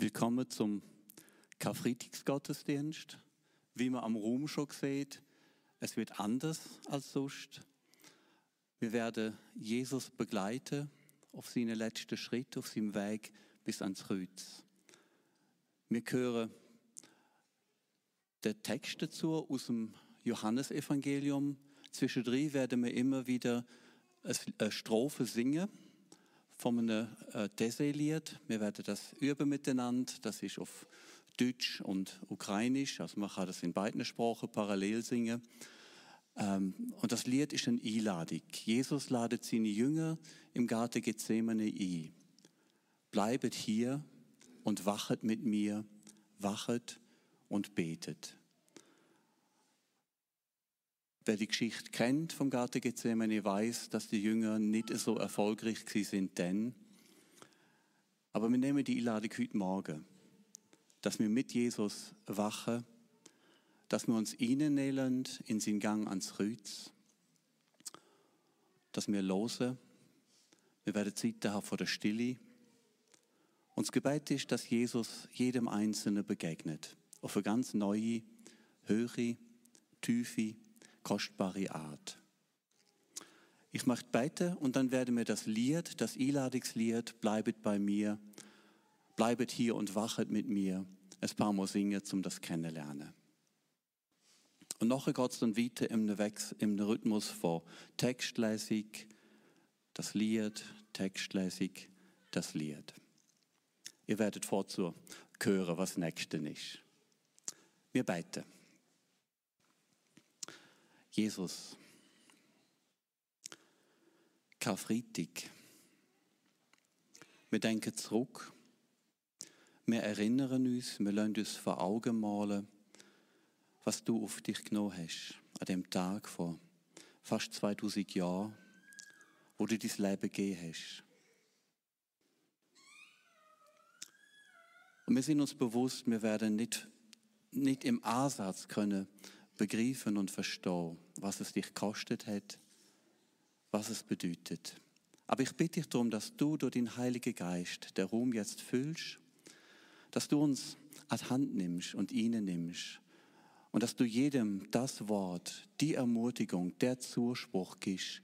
Willkommen zum Karfreitagsgottesdienst. Wie man am Ruhm schon sieht, es wird anders als sonst. Wir werden Jesus begleiten auf seinen letzten Schritt, auf seinem Weg bis ans Kreuz. Wir hören den Text dazu aus dem Johannesevangelium. Zwischendrin werden wir immer wieder eine Strophe singen von einem äh, Dessay-Lied. Wir werden das üben miteinander. Das ist auf Deutsch und Ukrainisch. Also man kann das in beiden Sprachen parallel singen. Ähm, und das Lied ist eine Einladung. Jesus ladet seine Jünger im Garten Gethsemane ein. Bleibet hier und wachet mit mir, wachet und betet. Wer die Geschichte kennt vom Garten Gethsemane, weiß, dass die Jünger nicht so erfolgreich sind denn. Aber wir nehmen die Einladung heute Morgen, dass wir mit Jesus wachen, dass wir uns innennehmen in seinen Gang ans Kreuz, dass wir losen. Wir werden Zeit haben vor der Stille. Und das Gebet ist, dass Jesus jedem Einzelnen begegnet. Auf eine ganz neue, höhere, tiefe, kostbare Art. Ich möchte beten und dann werden wir das Lied, das Einladungslied, bleibet bei mir, bleibet hier und wachet mit mir, ein paar Mal singen, um das kennenlernen. Und nachher geht es dann weiter im, im Rhythmus von Textlesung, das Lied, Textlesung, das Lied. Ihr werdet vorzu hören, was Nächste ist. Wir beten. Jesus. Karfreitag. Wir denken zurück. Wir erinnern uns, wir lassen uns vor Augen malen, was du auf dich genommen hast, an dem Tag vor fast 2000 Jahren, wo du dein Leben gegeben hast. Und wir sind uns bewusst, wir werden nicht, nicht im Ansatz können begreifen und verstehen, was es dich gekostet hat, was es bedeutet. Aber ich bitte dich darum, dass du durch den Heiligen Geist der Ruhm jetzt füllst, dass du uns an die Hand nimmst und ihnen nimmst und dass du jedem das Wort, die Ermutigung, der Zuspruch gibst,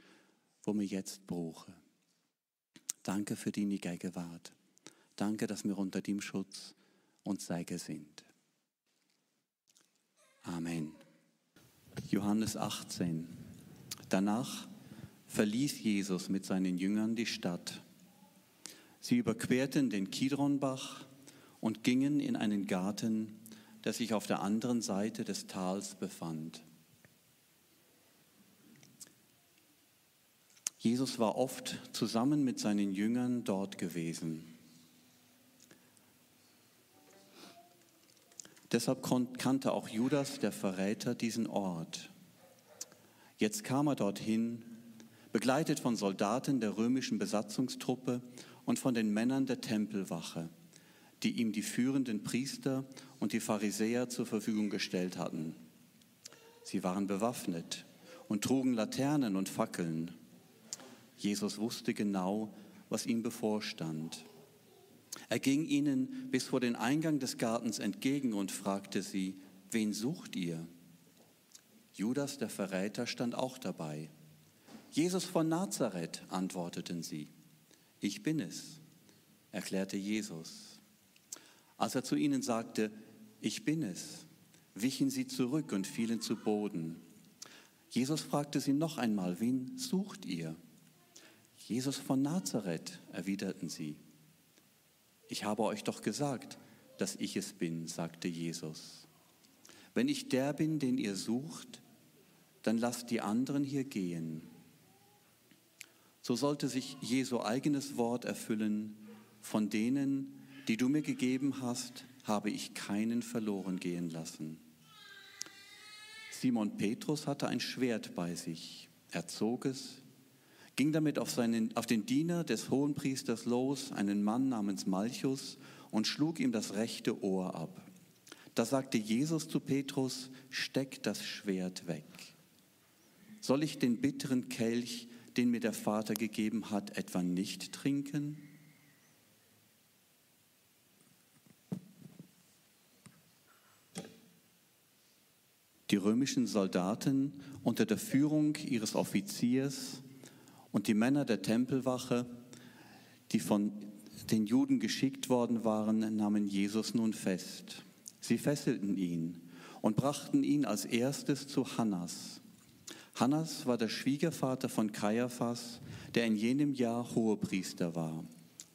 wo wir jetzt brauchen. Danke für deine Gegenwart. Danke, dass wir unter dem Schutz und Segen sind. Amen. Johannes 18. Danach verließ Jesus mit seinen Jüngern die Stadt. Sie überquerten den Kidronbach und gingen in einen Garten, der sich auf der anderen Seite des Tals befand. Jesus war oft zusammen mit seinen Jüngern dort gewesen. Deshalb kannte auch Judas, der Verräter, diesen Ort. Jetzt kam er dorthin, begleitet von Soldaten der römischen Besatzungstruppe und von den Männern der Tempelwache, die ihm die führenden Priester und die Pharisäer zur Verfügung gestellt hatten. Sie waren bewaffnet und trugen Laternen und Fackeln. Jesus wusste genau, was ihm bevorstand. Er ging ihnen bis vor den Eingang des Gartens entgegen und fragte sie, wen sucht ihr? Judas, der Verräter, stand auch dabei. Jesus von Nazareth, antworteten sie. Ich bin es, erklärte Jesus. Als er zu ihnen sagte, ich bin es, wichen sie zurück und fielen zu Boden. Jesus fragte sie noch einmal, wen sucht ihr? Jesus von Nazareth, erwiderten sie. Ich habe euch doch gesagt, dass ich es bin, sagte Jesus. Wenn ich der bin, den ihr sucht, dann lasst die anderen hier gehen. So sollte sich Jesu eigenes Wort erfüllen, von denen, die du mir gegeben hast, habe ich keinen verloren gehen lassen. Simon Petrus hatte ein Schwert bei sich. Er zog es, ging damit auf, seinen, auf den Diener des Hohenpriesters los, einen Mann namens Malchus, und schlug ihm das rechte Ohr ab. Da sagte Jesus zu Petrus, steck das Schwert weg. Soll ich den bitteren Kelch, den mir der Vater gegeben hat, etwa nicht trinken? Die römischen Soldaten unter der Führung ihres Offiziers und die Männer der Tempelwache, die von den Juden geschickt worden waren, nahmen Jesus nun fest. Sie fesselten ihn und brachten ihn als erstes zu Hannas. Hannas war der Schwiegervater von Kaiaphas, der in jenem Jahr Hohepriester war.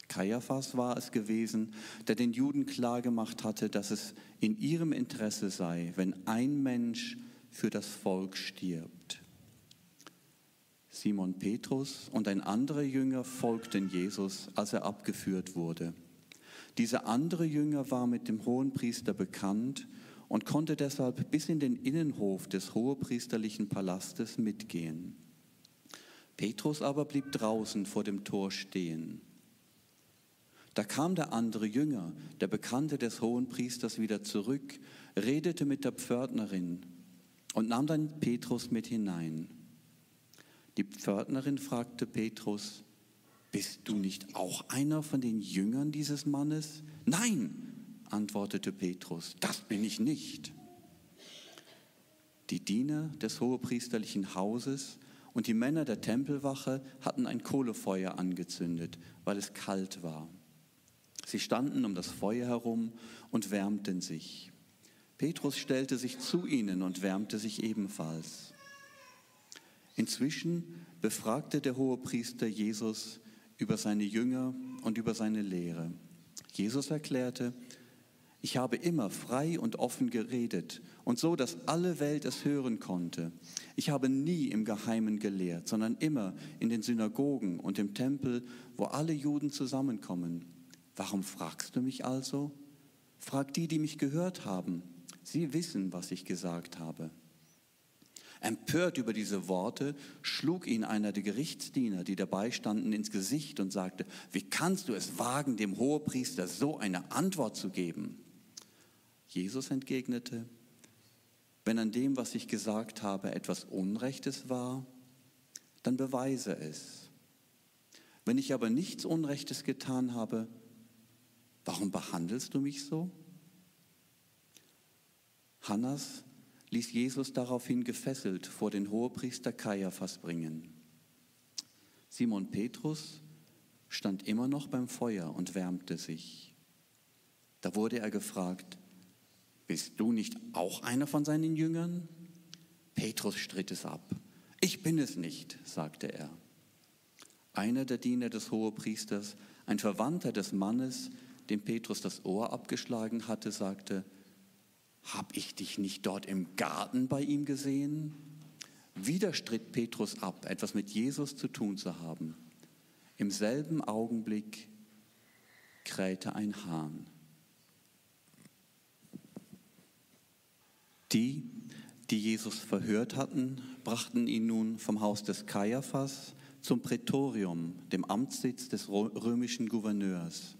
Kaiaphas war es gewesen, der den Juden klargemacht hatte, dass es in ihrem Interesse sei, wenn ein Mensch für das Volk stirbt. Simon Petrus und ein anderer Jünger folgten Jesus, als er abgeführt wurde. Dieser andere Jünger war mit dem Hohenpriester bekannt und konnte deshalb bis in den Innenhof des hohepriesterlichen Palastes mitgehen. Petrus aber blieb draußen vor dem Tor stehen. Da kam der andere Jünger, der Bekannte des Hohenpriesters, wieder zurück, redete mit der Pförtnerin und nahm dann Petrus mit hinein. Die Pförtnerin fragte Petrus, bist du nicht auch einer von den Jüngern dieses Mannes? Nein, antwortete Petrus, das bin ich nicht. Die Diener des hohepriesterlichen Hauses und die Männer der Tempelwache hatten ein Kohlefeuer angezündet, weil es kalt war. Sie standen um das Feuer herum und wärmten sich. Petrus stellte sich zu ihnen und wärmte sich ebenfalls. Inzwischen befragte der Hohepriester Jesus über seine Jünger und über seine Lehre. Jesus erklärte, ich habe immer frei und offen geredet und so, dass alle Welt es hören konnte. Ich habe nie im Geheimen gelehrt, sondern immer in den Synagogen und im Tempel, wo alle Juden zusammenkommen. Warum fragst du mich also? Frag die, die mich gehört haben. Sie wissen, was ich gesagt habe. Empört über diese Worte schlug ihn einer der Gerichtsdiener, die dabei standen, ins Gesicht und sagte, wie kannst du es wagen, dem Hohepriester so eine Antwort zu geben? Jesus entgegnete, wenn an dem, was ich gesagt habe, etwas Unrechtes war, dann beweise es. Wenn ich aber nichts Unrechtes getan habe, warum behandelst du mich so? Hannas ließ Jesus daraufhin gefesselt vor den Hohepriester Kaiaphas bringen. Simon Petrus stand immer noch beim Feuer und wärmte sich. Da wurde er gefragt, bist du nicht auch einer von seinen Jüngern? Petrus stritt es ab. Ich bin es nicht, sagte er. Einer der Diener des Hohepriesters, ein Verwandter des Mannes, dem Petrus das Ohr abgeschlagen hatte, sagte, Hab ich dich nicht dort im Garten bei ihm gesehen? Wieder stritt Petrus ab, etwas mit Jesus zu tun zu haben. Im selben Augenblick krähte ein Hahn. Die, die Jesus verhört hatten, brachten ihn nun vom Haus des Kaiaphas zum Prätorium, dem Amtssitz des römischen Gouverneurs.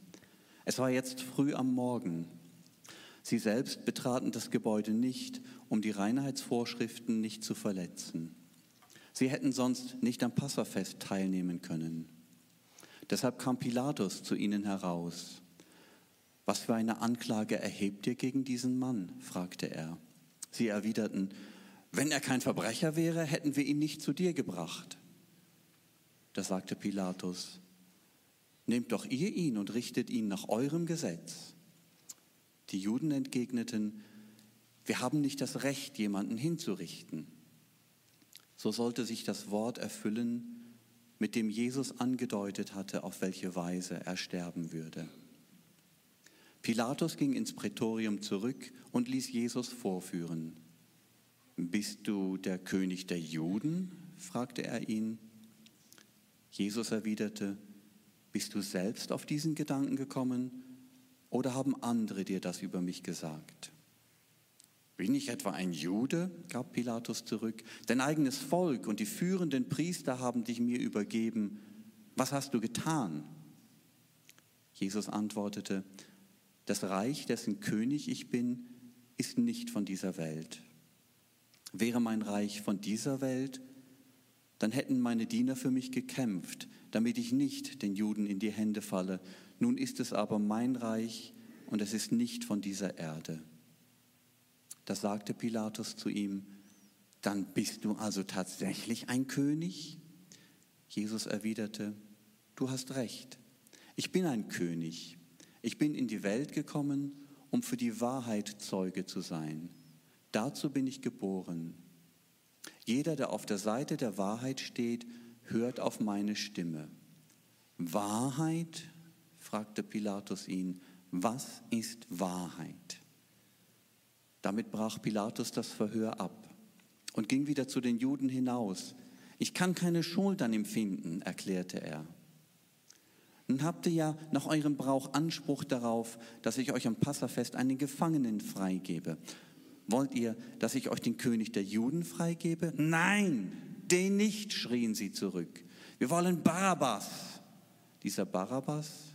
Es war jetzt früh am Morgen. Sie selbst betraten das Gebäude nicht, um die Reinheitsvorschriften nicht zu verletzen. Sie hätten sonst nicht am Passafest teilnehmen können. Deshalb kam Pilatus zu ihnen heraus. Was für eine Anklage erhebt ihr gegen diesen Mann? fragte er. Sie erwiderten, wenn er kein Verbrecher wäre, hätten wir ihn nicht zu dir gebracht. Da sagte Pilatus, Nehmt doch ihr ihn und richtet ihn nach eurem Gesetz. Die Juden entgegneten, wir haben nicht das Recht, jemanden hinzurichten. So sollte sich das Wort erfüllen, mit dem Jesus angedeutet hatte, auf welche Weise er sterben würde. Pilatus ging ins Prätorium zurück und ließ Jesus vorführen. Bist du der König der Juden? fragte er ihn. Jesus erwiderte, bist du selbst auf diesen Gedanken gekommen oder haben andere dir das über mich gesagt? Bin ich etwa ein Jude? gab Pilatus zurück. Dein eigenes Volk und die führenden Priester haben dich mir übergeben. Was hast du getan? Jesus antwortete, das Reich, dessen König ich bin, ist nicht von dieser Welt. Wäre mein Reich von dieser Welt, dann hätten meine Diener für mich gekämpft, damit ich nicht den Juden in die Hände falle. Nun ist es aber mein Reich und es ist nicht von dieser Erde. Da sagte Pilatus zu ihm, dann bist du also tatsächlich ein König? Jesus erwiderte, du hast recht, ich bin ein König. Ich bin in die Welt gekommen, um für die Wahrheit Zeuge zu sein. Dazu bin ich geboren. Jeder, der auf der Seite der Wahrheit steht, hört auf meine Stimme. Wahrheit? Fragte Pilatus ihn. Was ist Wahrheit? Damit brach Pilatus das Verhör ab und ging wieder zu den Juden hinaus. Ich kann keine Schuld an ihm finden, erklärte er. Nun habt ihr ja nach eurem Brauch Anspruch darauf, dass ich euch am Passafest einen Gefangenen freigebe. Wollt ihr, dass ich euch den König der Juden freigebe? Nein, den nicht, schrien sie zurück. Wir wollen Barabbas. Dieser Barabbas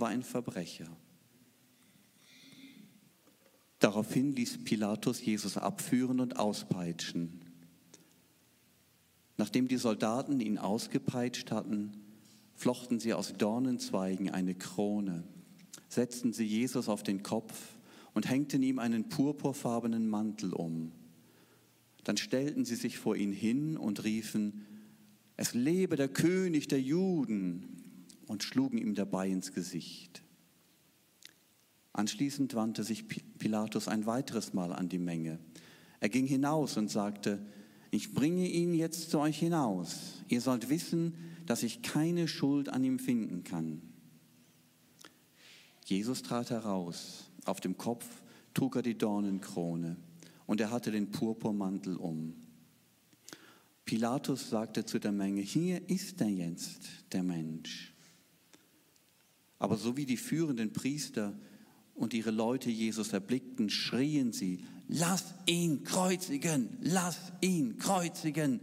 war ein Verbrecher. Daraufhin ließ Pilatus Jesus abführen und auspeitschen. Nachdem die Soldaten ihn ausgepeitscht hatten, flochten sie aus Dornenzweigen eine Krone, setzten sie Jesus auf den Kopf und hängten ihm einen purpurfarbenen Mantel um. Dann stellten sie sich vor ihn hin und riefen, es lebe der König der Juden und schlugen ihm dabei ins Gesicht. Anschließend wandte sich Pilatus ein weiteres Mal an die Menge. Er ging hinaus und sagte, ich bringe ihn jetzt zu euch hinaus. Ihr sollt wissen, dass ich keine Schuld an ihm finden kann. Jesus trat heraus. Auf dem Kopf trug er die Dornenkrone und er hatte den Purpurmantel um. Pilatus sagte zu der Menge, hier ist er jetzt, der Mensch. Aber so wie die führenden Priester und ihre Leute Jesus erblickten, schrien sie, lass ihn kreuzigen, lass ihn kreuzigen.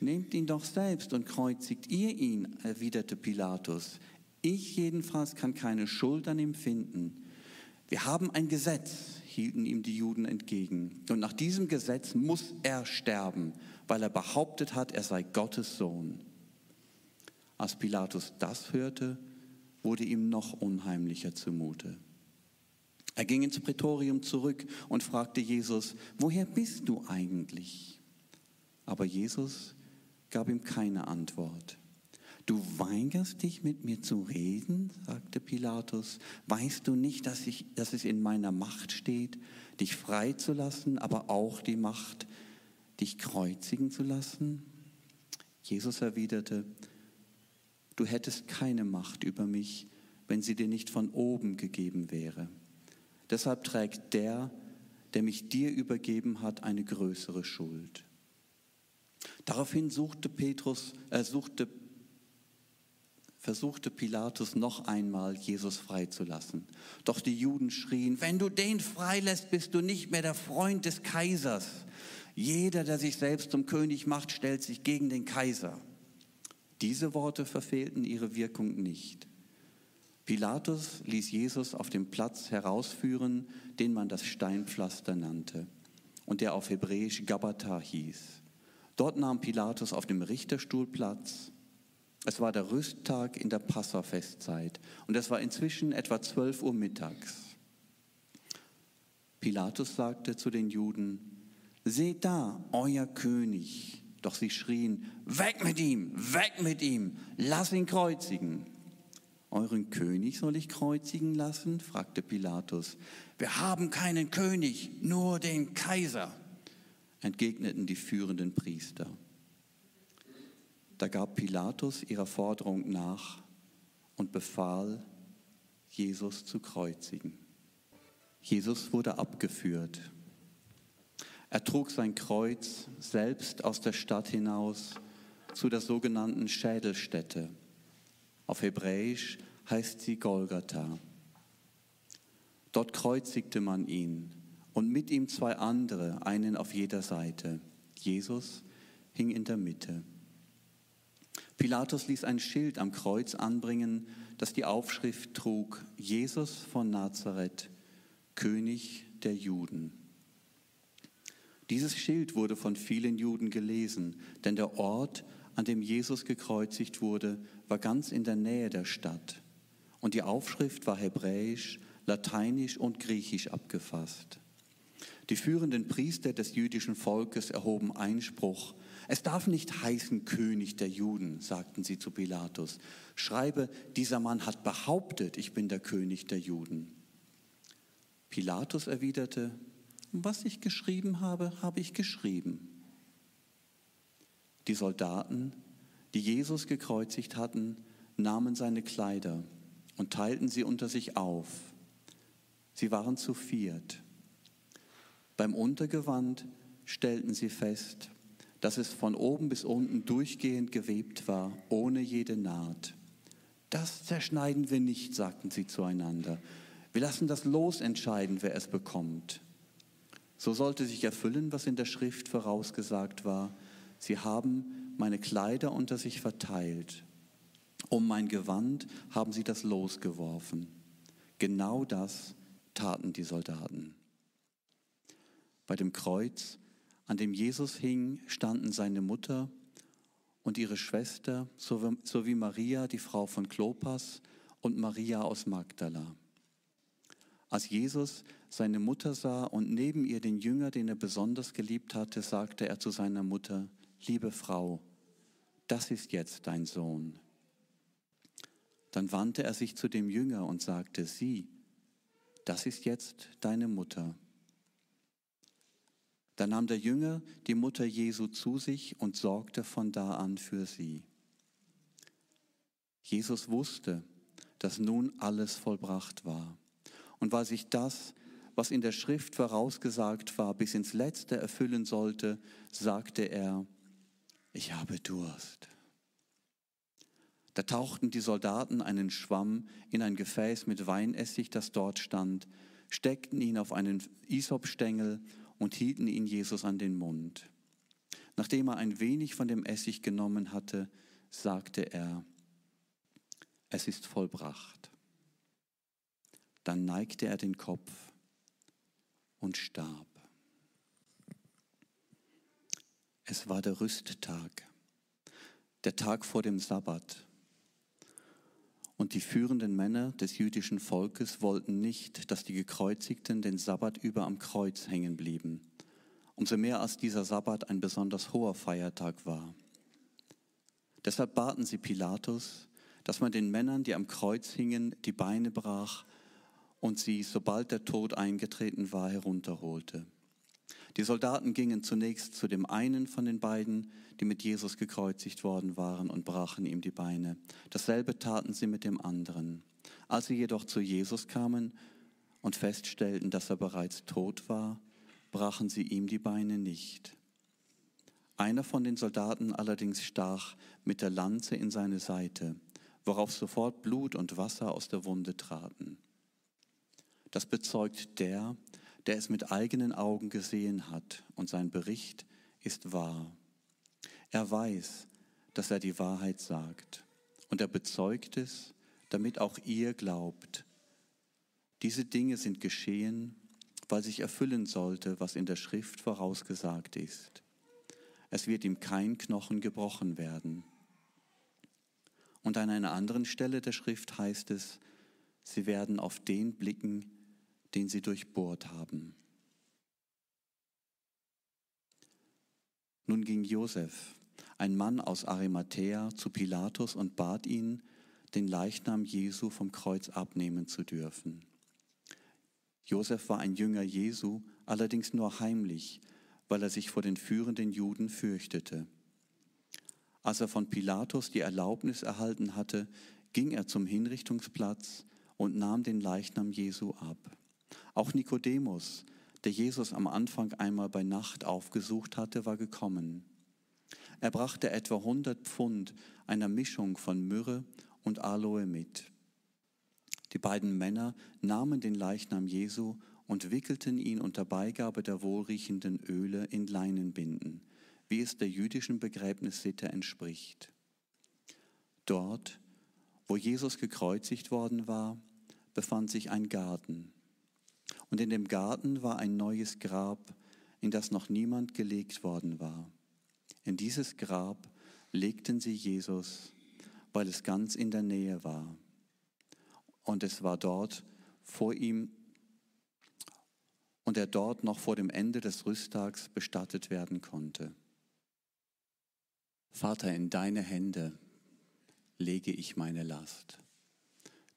Nehmt ihn doch selbst und kreuzigt ihr ihn, erwiderte Pilatus. Ich jedenfalls kann keine Schuld an ihm finden. Wir haben ein Gesetz, hielten ihm die Juden entgegen. Und nach diesem Gesetz muss er sterben, weil er behauptet hat, er sei Gottes Sohn. Als Pilatus das hörte, wurde ihm noch unheimlicher zumute. Er ging ins Prätorium zurück und fragte Jesus, woher bist du eigentlich? Aber Jesus gab ihm keine Antwort. Du weigerst dich mit mir zu reden, sagte Pilatus. Weißt du nicht, dass, ich, dass es in meiner Macht steht, dich freizulassen, aber auch die Macht, dich kreuzigen zu lassen? Jesus erwiderte, du hättest keine Macht über mich, wenn sie dir nicht von oben gegeben wäre. Deshalb trägt der, der mich dir übergeben hat, eine größere Schuld. Daraufhin suchte Petrus, er suchte, versuchte Pilatus noch einmal, Jesus freizulassen. Doch die Juden schrien, wenn du den freilässt, bist du nicht mehr der Freund des Kaisers. Jeder, der sich selbst zum König macht, stellt sich gegen den Kaiser. Diese Worte verfehlten ihre Wirkung nicht. Pilatus ließ Jesus auf dem Platz herausführen, den man das Steinpflaster nannte und der auf Hebräisch Gabata hieß. Dort nahm Pilatus auf dem Richterstuhl Platz. Es war der Rüsttag in der Passafestzeit und es war inzwischen etwa 12 Uhr mittags. Pilatus sagte zu den Juden, Seht da, euer König. Doch sie schrien, Weg mit ihm, weg mit ihm, lass ihn kreuzigen. Euren König soll ich kreuzigen lassen? fragte Pilatus. Wir haben keinen König, nur den Kaiser entgegneten die führenden Priester. Da gab Pilatus ihrer Forderung nach und befahl, Jesus zu kreuzigen. Jesus wurde abgeführt. Er trug sein Kreuz selbst aus der Stadt hinaus zu der sogenannten Schädelstätte. Auf Hebräisch heißt sie Golgatha. Dort kreuzigte man ihn und mit ihm zwei andere, einen auf jeder Seite. Jesus hing in der Mitte. Pilatus ließ ein Schild am Kreuz anbringen, das die Aufschrift trug, Jesus von Nazareth, König der Juden. Dieses Schild wurde von vielen Juden gelesen, denn der Ort, an dem Jesus gekreuzigt wurde, war ganz in der Nähe der Stadt. Und die Aufschrift war hebräisch, lateinisch und griechisch abgefasst. Die führenden Priester des jüdischen Volkes erhoben Einspruch. Es darf nicht heißen König der Juden, sagten sie zu Pilatus. Schreibe, dieser Mann hat behauptet, ich bin der König der Juden. Pilatus erwiderte, was ich geschrieben habe, habe ich geschrieben. Die Soldaten, die Jesus gekreuzigt hatten, nahmen seine Kleider und teilten sie unter sich auf. Sie waren zu viert. Beim Untergewand stellten sie fest, dass es von oben bis unten durchgehend gewebt war, ohne jede Naht. Das zerschneiden wir nicht, sagten sie zueinander. Wir lassen das Los entscheiden, wer es bekommt. So sollte sich erfüllen, was in der Schrift vorausgesagt war. Sie haben meine Kleider unter sich verteilt. Um mein Gewand haben sie das Los geworfen. Genau das taten die Soldaten. Bei dem Kreuz, an dem Jesus hing, standen seine Mutter und ihre Schwester sowie Maria, die Frau von Klopas, und Maria aus Magdala. Als Jesus seine Mutter sah und neben ihr den Jünger, den er besonders geliebt hatte, sagte er zu seiner Mutter, liebe Frau, das ist jetzt dein Sohn. Dann wandte er sich zu dem Jünger und sagte, sieh, das ist jetzt deine Mutter. Da nahm der Jünger die Mutter Jesu zu sich und sorgte von da an für sie. Jesus wusste, dass nun alles vollbracht war. Und weil sich das, was in der Schrift vorausgesagt war, bis ins Letzte erfüllen sollte, sagte er, ich habe Durst. Da tauchten die Soldaten einen Schwamm in ein Gefäß mit Weinessig, das dort stand, steckten ihn auf einen Isopstängel und hielten ihn Jesus an den Mund. Nachdem er ein wenig von dem Essig genommen hatte, sagte er, es ist vollbracht. Dann neigte er den Kopf und starb. Es war der Rüsttag, der Tag vor dem Sabbat. Und die führenden Männer des jüdischen Volkes wollten nicht, dass die Gekreuzigten den Sabbat über am Kreuz hängen blieben, umso mehr als dieser Sabbat ein besonders hoher Feiertag war. Deshalb baten sie Pilatus, dass man den Männern, die am Kreuz hingen, die Beine brach und sie, sobald der Tod eingetreten war, herunterholte. Die Soldaten gingen zunächst zu dem einen von den beiden, die mit Jesus gekreuzigt worden waren, und brachen ihm die Beine. Dasselbe taten sie mit dem anderen. Als sie jedoch zu Jesus kamen und feststellten, dass er bereits tot war, brachen sie ihm die Beine nicht. Einer von den Soldaten allerdings stach mit der Lanze in seine Seite, worauf sofort Blut und Wasser aus der Wunde traten. Das bezeugt der, der es mit eigenen Augen gesehen hat und sein Bericht ist wahr. Er weiß, dass er die Wahrheit sagt und er bezeugt es, damit auch ihr glaubt. Diese Dinge sind geschehen, weil sich erfüllen sollte, was in der Schrift vorausgesagt ist. Es wird ihm kein Knochen gebrochen werden. Und an einer anderen Stelle der Schrift heißt es, sie werden auf den blicken, den sie durchbohrt haben. Nun ging Josef, ein Mann aus Arimathäa, zu Pilatus und bat ihn, den Leichnam Jesu vom Kreuz abnehmen zu dürfen. Josef war ein Jünger Jesu, allerdings nur heimlich, weil er sich vor den führenden Juden fürchtete. Als er von Pilatus die Erlaubnis erhalten hatte, ging er zum Hinrichtungsplatz und nahm den Leichnam Jesu ab. Auch Nikodemus, der Jesus am Anfang einmal bei Nacht aufgesucht hatte, war gekommen. Er brachte etwa 100 Pfund einer Mischung von Myrrhe und Aloe mit. Die beiden Männer nahmen den Leichnam Jesu und wickelten ihn unter Beigabe der wohlriechenden Öle in Leinenbinden, wie es der jüdischen Begräbnissitte entspricht. Dort, wo Jesus gekreuzigt worden war, befand sich ein Garten. Und in dem Garten war ein neues Grab, in das noch niemand gelegt worden war. In dieses Grab legten sie Jesus, weil es ganz in der Nähe war. Und es war dort vor ihm und er dort noch vor dem Ende des Rüsttags bestattet werden konnte. Vater, in deine Hände lege ich meine Last.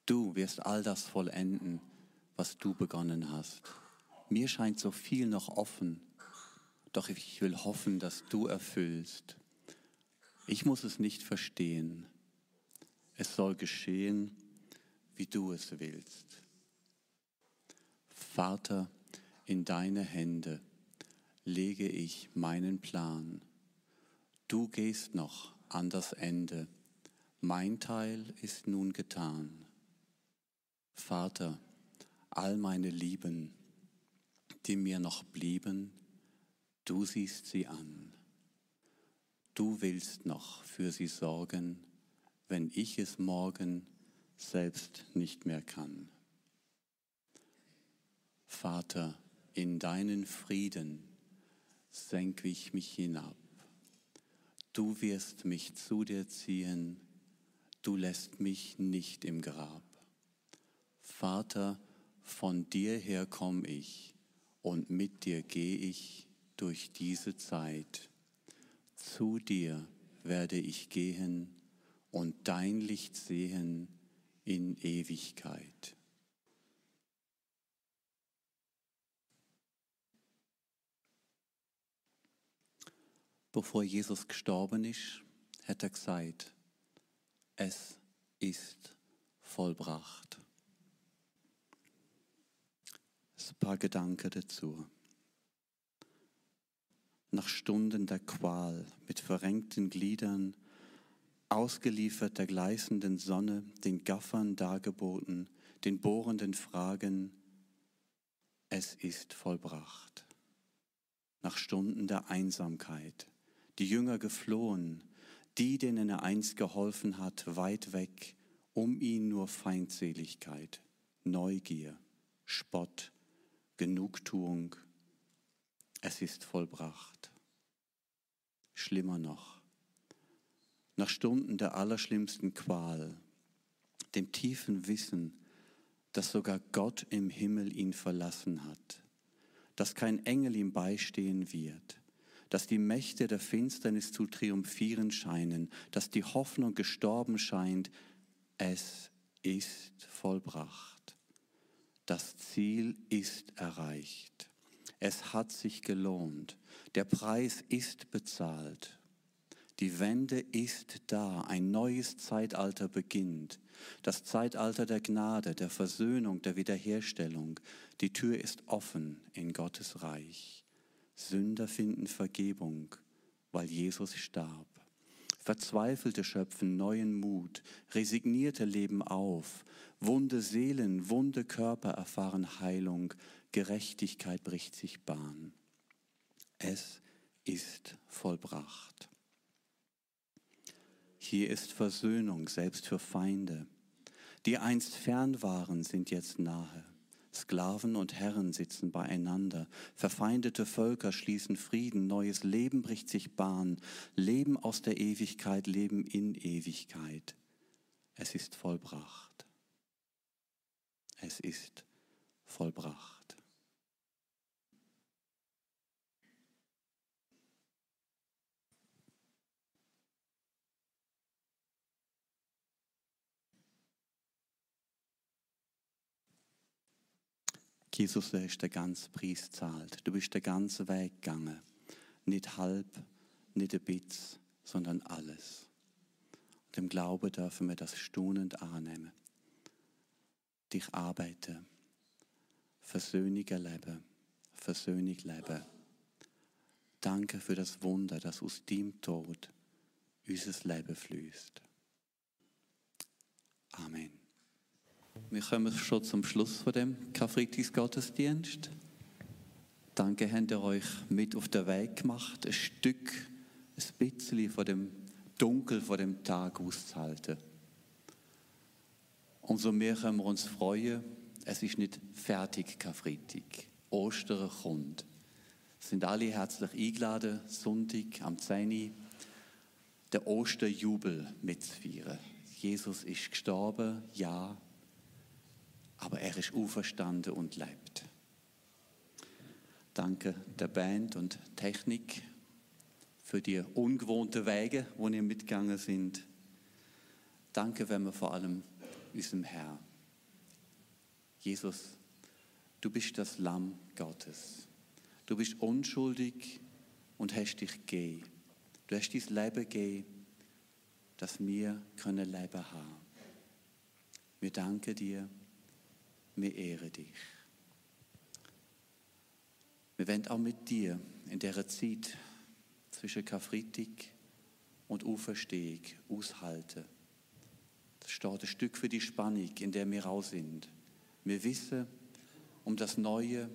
Du wirst all das vollenden, was du begonnen hast. Mir scheint so viel noch offen, doch ich will hoffen, dass du erfüllst. Ich muss es nicht verstehen. Es soll geschehen, wie du es willst. Vater, in deine Hände lege ich meinen Plan. Du gehst noch an das Ende. Mein Teil ist nun getan. Vater, all meine Lieben, die mir noch blieben, du siehst sie an. Du willst noch für sie sorgen, wenn ich es morgen selbst nicht mehr kann. Vater, in deinen Frieden senke ich mich hinab. Du wirst mich zu dir ziehen, du lässt mich nicht im Grab. Vater, von dir her komm ich und mit dir gehe ich durch diese Zeit. Zu dir werde ich gehen und dein Licht sehen in Ewigkeit. Bevor Jesus gestorben ist, hat er gesagt, es ist vollbracht. Ein paar Gedanken dazu. Nach Stunden der Qual, mit verrenkten Gliedern, ausgeliefert der gleißenden Sonne, den Gaffern dargeboten, den bohrenden Fragen, es ist vollbracht. Nach Stunden der Einsamkeit, die Jünger geflohen, die, denen er einst geholfen hat, weit weg, um ihn nur Feindseligkeit, Neugier, Spott, Genugtuung. Es ist vollbracht. Schlimmer noch, nach Stunden der allerschlimmsten Qual, dem tiefen Wissen, dass sogar Gott im Himmel ihn verlassen hat, dass kein Engel ihm beistehen wird, dass die Mächte der Finsternis zu triumphieren scheinen, dass die Hoffnung gestorben scheint, es ist vollbracht. Das Ziel ist erreicht. Es hat sich gelohnt. Der Preis ist bezahlt. Die Wende ist da. Ein neues Zeitalter beginnt. Das Zeitalter der Gnade, der Versöhnung, der Wiederherstellung. Die Tür ist offen in Gottes Reich. Sünder finden Vergebung, weil Jesus starb. Verzweifelte schöpfen neuen Mut, resignierte leben auf, wunde Seelen, wunde Körper erfahren Heilung, Gerechtigkeit bricht sich Bahn. Es ist vollbracht. Hier ist Versöhnung selbst für Feinde. Die einst fern waren, sind jetzt nahe. Sklaven und Herren sitzen beieinander, verfeindete Völker schließen Frieden, neues Leben bricht sich Bahn, Leben aus der Ewigkeit, Leben in Ewigkeit. Es ist vollbracht. Es ist vollbracht. Jesus, du hast den ganzen Preis gezahlt. Du bist den ganzen Weg gegangen. Nicht halb, nicht ein bisschen, sondern alles. Und im Glauben dürfen wir das staunend annehmen. Dich arbeiten, Versöhnung erleben, Versöhnung leben. Danke für das Wunder, das aus deinem Tod unser Leben fließt. Amen. Wir kommen schon zum Schluss von dem Karfreitagsgottesdienst. Danke, habt ihr euch mit auf den Weg gemacht, ein Stück, ein bisschen von dem Dunkel von dem Tag auszuhalten. Umso mehr können wir uns freuen, es ist nicht fertig Karfreitag. Ostern kommt. Sind alle herzlich eingeladen, Sonntag am 10. den Osterjubel mitzufeiern. Jesus ist gestorben, ja, aber er ist auferstanden und lebt. Danke der Band und Technik für die ungewohnten Wege, wo ihr mitgegangen sind. Danke, wenn wir vor allem unserem Herr. Jesus, du bist das Lamm Gottes. Du bist unschuldig und hast dich gegeben. Du hast dein Leben gegeben, dass wir können Leben haben. Wir danken dir, wir ehren dich. Wir wollen auch mit dir in dieser Zeit zwischen Karfreitag und Auferstehung aushalten. Das steht ein Stück für die Spannung, in der wir auch sind. Wir wissen um das Neue,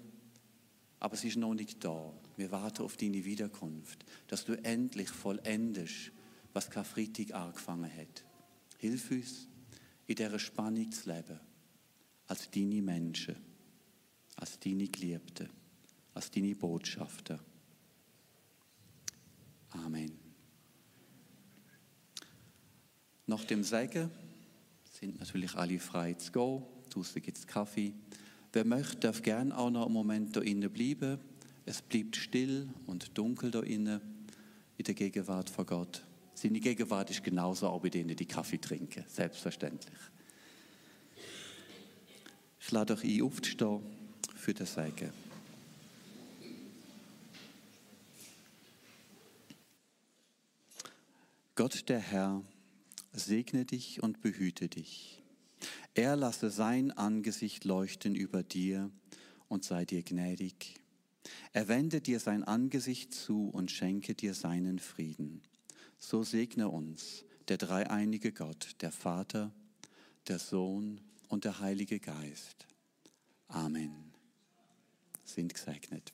aber es ist noch nicht da. Wir warten auf deine Wiederkunft, dass du endlich vollendest, was Karfreitag angefangen hat. Hilf uns, in dieser Spannung zu leben, als deine Menschen, als deine Geliebten, als deine Botschafter. Amen. Nach dem Segen sind natürlich alle frei zu gehen. Draußen gibt es Kaffee. Wer möchte, darf gern auch noch einen Moment da innen bleiben. Es bleibt still und dunkel da innen in der Gegenwart von Gott. Seine Gegenwart ist genauso auch bei denen, die Kaffee trinken, selbstverständlich. Ich lade euch ein, aufzustehen für das Segen. Gott der Herr segne dich und behüte dich. Er lasse sein Angesicht leuchten über dir und sei dir gnädig. Er wende dir sein Angesicht zu und schenke dir seinen Frieden. So segne uns der dreieinige Gott, der Vater, der Sohn und der Heilige Geist. Amen. Sind gesegnet.